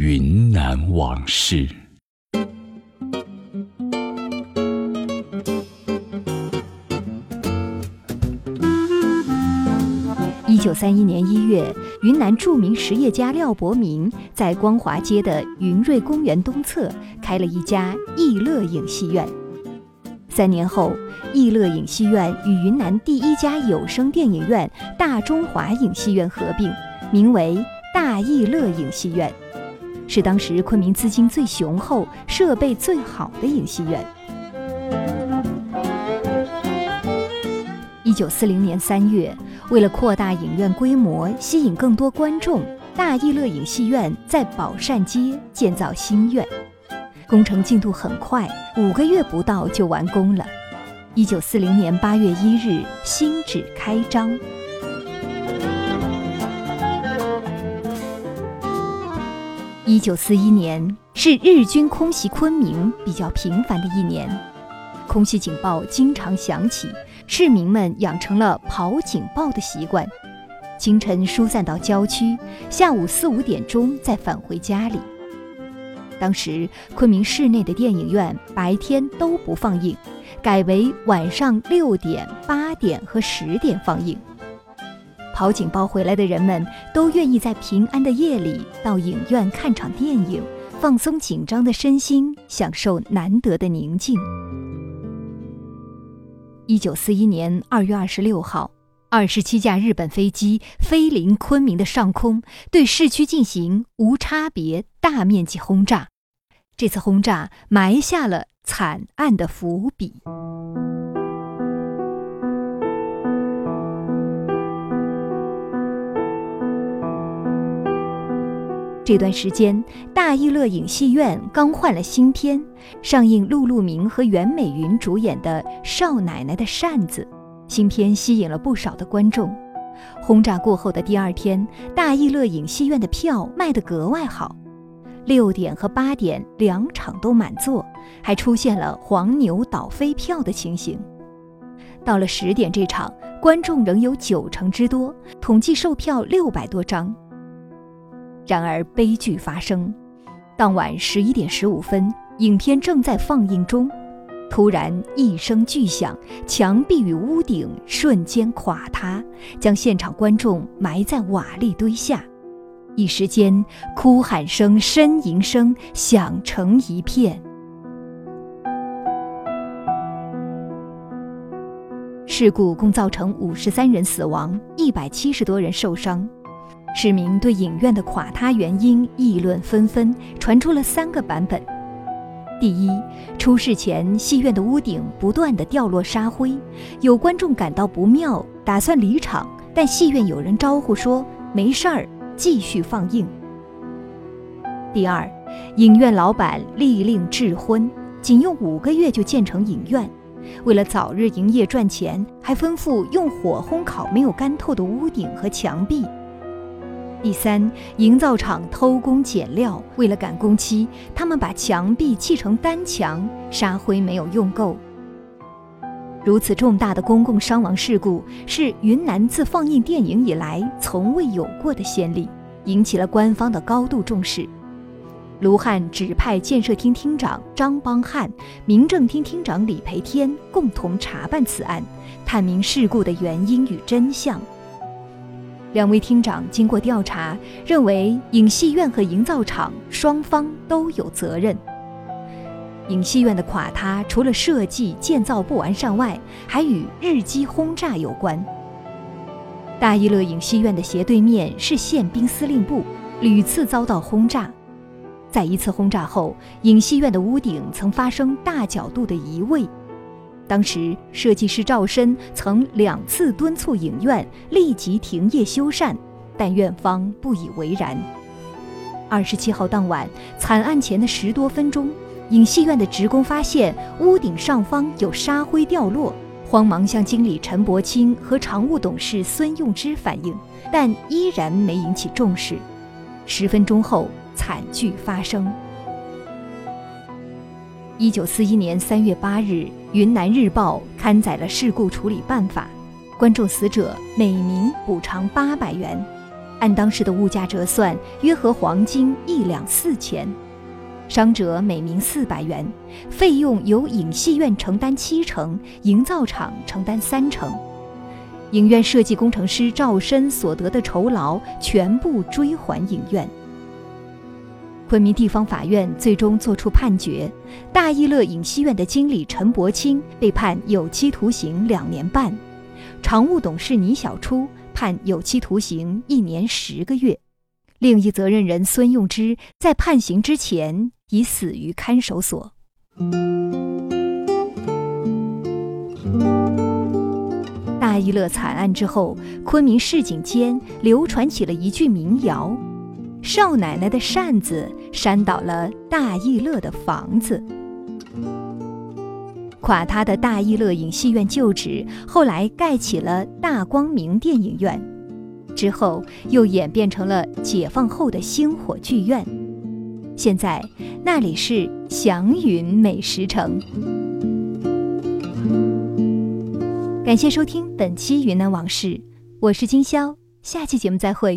云南往事。一九三一年一月，云南著名实业家廖伯明在光华街的云瑞公园东侧开了一家逸乐影戏院。三年后，逸乐影戏院与云南第一家有声电影院大中华影戏院合并，名为大逸乐影戏院。是当时昆明资金最雄厚、设备最好的影戏院。一九四零年三月，为了扩大影院规模，吸引更多观众，大逸乐影戏院在宝善街建造新院。工程进度很快，五个月不到就完工了。一九四零年八月一日，新址开张。一九四一年是日军空袭昆明比较频繁的一年，空袭警报经常响起，市民们养成了跑警报的习惯。清晨疏散到郊区，下午四五点钟再返回家里。当时昆明市内的电影院白天都不放映，改为晚上六点、八点和十点放映。跑警报回来的人们都愿意在平安的夜里到影院看场电影，放松紧张的身心，享受难得的宁静。一九四一年二月二十六号，二十七架日本飞机飞临昆明的上空，对市区进行无差别大面积轰炸。这次轰炸埋下了惨案的伏笔。这段时间，大逸乐影戏院刚换了新片，上映陆路明和袁美云主演的《少奶奶的扇子》。新片吸引了不少的观众。轰炸过后的第二天，大逸乐影戏院的票卖得格外好，六点和八点两场都满座，还出现了黄牛倒飞票的情形。到了十点这场，观众仍有九成之多，统计售票六百多张。然而悲剧发生，当晚十一点十五分，影片正在放映中，突然一声巨响，墙壁与屋顶瞬间垮塌，将现场观众埋在瓦砾堆下，一时间哭喊声、呻吟声响成一片。事故共造成五十三人死亡，一百七十多人受伤。市民对影院的垮塌原因议论纷纷，传出了三个版本：第一，出事前戏院的屋顶不断的掉落沙灰，有观众感到不妙，打算离场，但戏院有人招呼说没事儿，继续放映；第二，影院老板力令智昏，仅用五个月就建成影院，为了早日营业赚钱，还吩咐用火烘烤没有干透的屋顶和墙壁。第三，营造厂偷工减料，为了赶工期，他们把墙壁砌成单墙，沙灰没有用够。如此重大的公共伤亡事故，是云南自放映电影以来从未有过的先例，引起了官方的高度重视。卢汉指派建设厅厅长张邦汉、民政厅厅长李培天共同查办此案，探明事故的原因与真相。两位厅长经过调查，认为影戏院和营造厂双方都有责任。影戏院的垮塌，除了设计建造不完善外，还与日机轰炸有关。大逸乐影戏院的斜对面是宪兵司令部，屡次遭到轰炸。在一次轰炸后，影戏院的屋顶曾发生大角度的移位。当时设计师赵申曾两次敦促影院立即停业修缮，但院方不以为然。二十七号当晚，惨案前的十多分钟，影戏院的职工发现屋顶上方有沙灰掉落，慌忙向经理陈伯清和常务董事孙用之反映，但依然没引起重视。十分钟后，惨剧发生。一九四一年三月八日，《云南日报》刊载了事故处理办法：观众死者每名补偿八百元，按当时的物价折算，约合黄金一两四钱，伤者每名四百元，费用由影戏院承担七成，营造厂承担三成。影院设计工程师赵申所得的酬劳全部追还影院。昆明地方法院最终作出判决，大益乐影戏院的经理陈伯清被判有期徒刑两年半，常务董事倪小初判有期徒刑一年十个月，另一责任人孙用之在判刑之前已死于看守所。大义乐惨案之后，昆明市井间流传起了一句民谣。少奶奶的扇子扇倒了大义乐的房子，垮塌的大义乐影戏院旧址，后来盖起了大光明电影院，之后又演变成了解放后的星火剧院，现在那里是祥云美食城。感谢收听本期云南往事，我是金潇，下期节目再会。